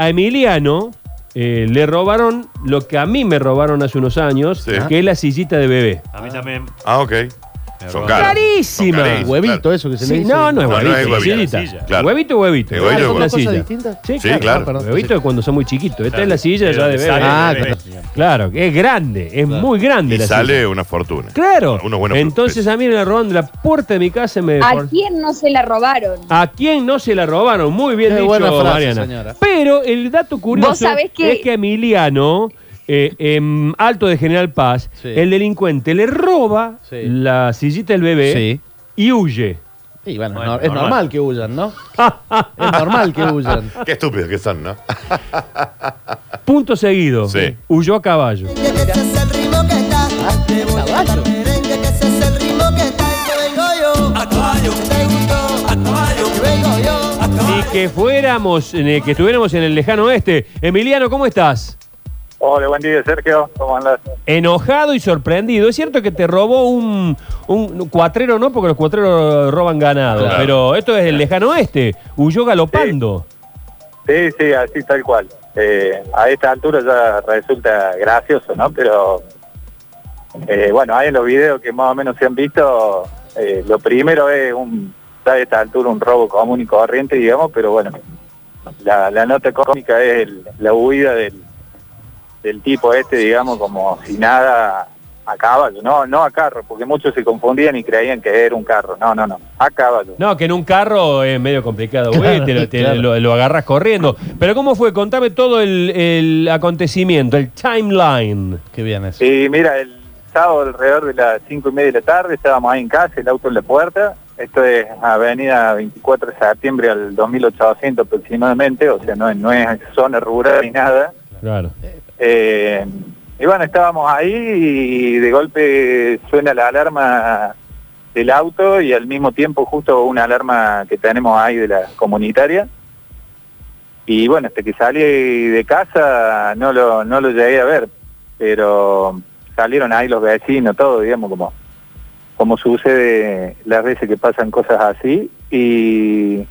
a Emiliano eh, le robaron lo que a mí me robaron hace unos años, Sí. que es la sillita de bebé. A mí también. Ah, ok. Son robaron. caros. Carísima. Son carísimos, Huevito, claro. eso que se le Sí, dice. no, no es No, no huevito, es es huevito. sillita. Silla. Claro. Huevito o huevito. Huevito Ah, o ¿son Una dos cosas silla. distintas? Sí, claro. Perdón. Huevito es cuando son muy chiquitos. Esta Claro. es la silla ya de bebé. sale Ah, bebé. Claro, es grande, es muy grande Y la sale silla. una fortuna. Claro. Unos buenos Entonces a mí me la robaron de la puerta de mi casa y me ¿A quién no se la robaron? ¿A quién no se la robaron? Muy bien Qué dicho, buena frase, Mariana. señora. Pero el dato curioso Vos sabés que- es que Emiliano, eh, en Alto de General Paz, Sí. el delincuente le roba Sí. la sillita del bebé Sí. y huye. Y bueno, Bueno, no- es normal. normal que huyan, ¿no? es normal que huyan. Qué estúpidos que son, ¿no? Punto seguido. Sí. Huyó a caballo. Que ese es el ritmo que está. Te voy a caballo. A. A. Ni que fuéramos, eh, que estuviéramos en el lejano oeste. Emiliano, ¿cómo estás? Hola, buen día, Sergio. ¿Cómo andas? Enojado y sorprendido. Es cierto que te robó un, un cuatrero, no, porque los cuatreros roban ganado. Claro. Pero esto es el lejano oeste. Huyó galopando. Sí, sí, así tal cual. Eh, a esta altura ya resulta gracioso, ¿no? Pero eh, bueno, hay en los videos que más o menos se han visto, eh, lo primero es un, a esta altura un robo común y corriente, digamos, pero bueno, la, la nota cómica es el- la huida del, del tipo este, digamos, como si nada a caballo, no, no a carro, porque muchos se confundían y creían que era un carro, no, no, no, a caballo. No, que en un carro es medio complicado, güey, te lo, te Claro. lo- lo agarras corriendo. Pero ¿cómo fue? Contame todo el, el acontecimiento, el timeline. Qué bien eso. Sí, mira, el sábado alrededor de las cinco y media de la tarde estábamos ahí en casa, el auto en la puerta. Esto es avenida 24 de septiembre al 2800 aproximadamente, o sea, no, es- no es zona rural ni nada. Claro. Eh, y bueno, estábamos ahí y de golpe suena la alarma del auto y al mismo tiempo justo una alarma que tenemos ahí de la comunitaria. Y bueno, hasta que salí de casa no lo, no lo llegué a ver, pero salieron ahí los vecinos, todo, digamos, como, como sucede las veces que pasan cosas así. Y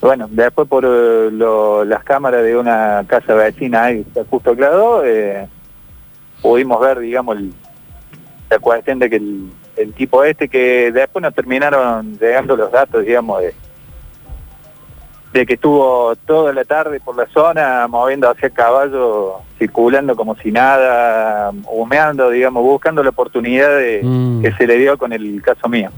bueno, después por eh, lo- las cámaras de una casa vecina ahí, justo al lado, eh, pudimos ver, digamos, el- la cuestión de que el, el tipo este, que después nos terminaron llegando los datos, digamos, de, de que estuvo toda la tarde por la zona moviendo hacia caballo, circulando como si nada, humeando, digamos, buscando la oportunidad de, Mm. que se le dio con el caso mío.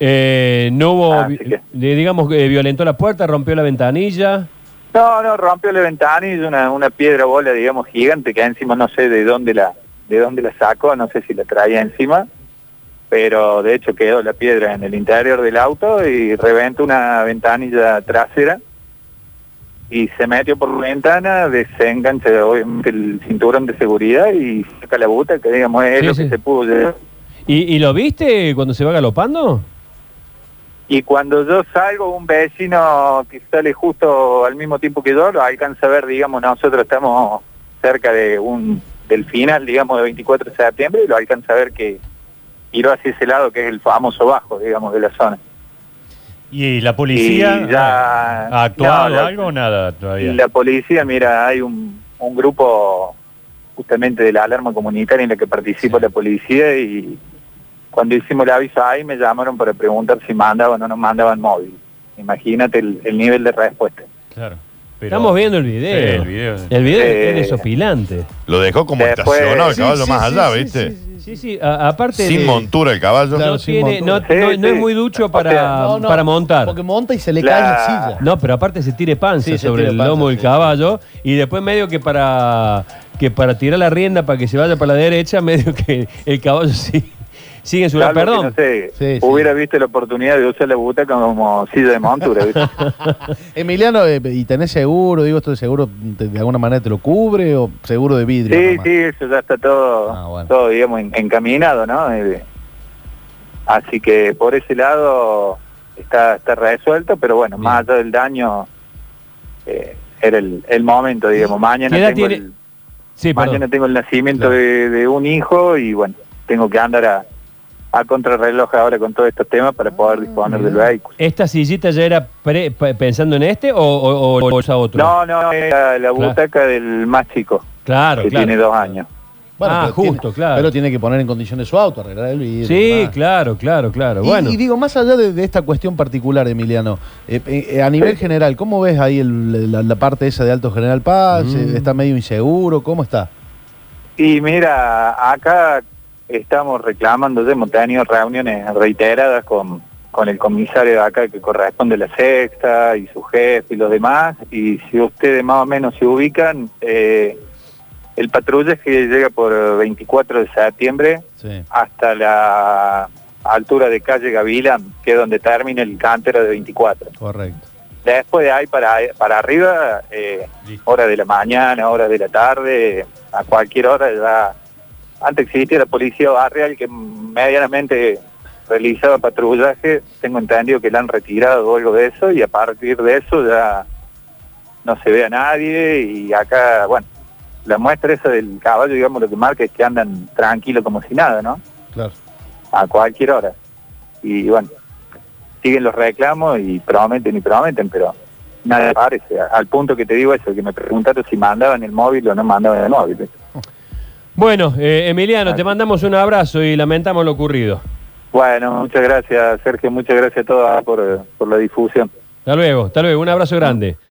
Eh, no hubo, vi- que- digamos, que violentó la puerta, rompió la ventanilla. No, no, rompió la ventanilla, una, una piedra bola, digamos, gigante, que encima no sé de dónde la de dónde la sacó, no sé si la traía encima, pero de hecho quedó la piedra en el interior del auto y reventó una ventanilla trasera y se metió por la ventana, desengancha obviamente el cinturón de seguridad y saca la buta, que digamos es Sí, lo sí. que se pudo llevar. ¿Y, y lo viste cuando se va galopando? Y cuando yo salgo, un vecino que sale justo al mismo tiempo que yo, lo alcanza a ver, digamos, nosotros estamos cerca de un del final, digamos, de 24 de septiembre, y lo alcanza a ver que giró hacia ese lado, que es el famoso bajo, digamos, de la zona. ¿Y la policía Y ya- ha actuado no, la- algo o nada todavía? La policía, mira, hay un, un grupo justamente de la alarma comunitaria en la que participa la policía y cuando hicimos el aviso ahí me llamaron para preguntar si mandaban o no mandaban móvil. Imagínate el, el nivel de respuesta. Claro. Pero- Estamos viendo el video. Sí, el video. El video Eh, es desopilante. Lo dejó como Después- estacionado el Sí, caballo Sí, más sí, allá, sí, ¿viste? Sí, sí, sí, sí. A- aparte Sin de- montura el caballo. Claro, no, tiene, no, no- Sí, no es sí. muy ducho para, sea, No, no, para montar. Porque monta y se le La- cae la silla. No, pero aparte se tire panza Sí, sobre el panza, lomo del sí. caballo y después medio que para que para tirar la rienda para que se vaya para la derecha, medio que el caballo sí, sigue su perdón. no sé, Sí, sí. hubiera visto la oportunidad de usar la butaca como silla de montura. Emiliano, eh, ¿y tenés seguro? Digo, ¿esto de seguro de alguna manera te lo cubre o seguro de vidrio? Sí, nomás? sí, eso ya está todo, Ah, bueno. todo digamos, en- encaminado, ¿no? Eh, así que por ese lado está, está resuelto, pero bueno, Bien. más allá del daño, eh, era el, el momento, digamos. Mañana ¿Qué edad tengo, tiene? el, Sí, mañana tengo el nacimiento Claro. de, de un hijo y bueno, tengo que andar a, a contrarreloj ahora con todos estos temas para poder disponer del vehículo. ¿Esta sillita ya era pre- pe- pensando en este o, o, o- o esa otra? No, no, era la butaca del más chico, Claro, que claro. tiene dos años. Ah, pero justo, tiene- claro. Pero tiene que poner en condiciones su auto, arreglar el vidrio. Sí, claro, claro, claro. Y, bueno, y digo, más allá de, de esta cuestión particular, Emiliano, eh, eh, a nivel general, ¿cómo ves ahí el- la, la parte esa de Alto General Paz? Mm. ¿Está medio inseguro? ¿Cómo está? Y mira, acá estamos reclamando, ya hemos tenido reuniones reiteradas con, con el comisario de acá que corresponde a la sexta y su jefe y los demás, y si ustedes más o menos se ubican, eh, el patrullaje llega por 24 de septiembre Sí. hasta la altura de calle Gavilán, que es donde termina el cántero de 24. Correcto. Después de ahí para, para arriba, eh, hora de la mañana, hora de la tarde, a cualquier hora ya. Antes existía la policía barrial que medianamente realizaba patrullaje, tengo entendido que la han retirado o algo de eso y a partir de eso ya no se ve a nadie y acá, bueno, la muestra esa del caballo, digamos, lo que marca es que andan tranquilos como si nada, ¿no? Claro. a cualquier hora. Y bueno, siguen los reclamos y prometen y prometen, pero nada aparece. Al punto que te digo eso, que me preguntaron si mandaban el móvil o no mandaban el móvil. Bueno eh, Emiliano, te mandamos un abrazo y lamentamos lo ocurrido. Bueno, muchas gracias Sergio, muchas gracias a todos por, por la difusión. Hasta luego, hasta luego, un abrazo grande.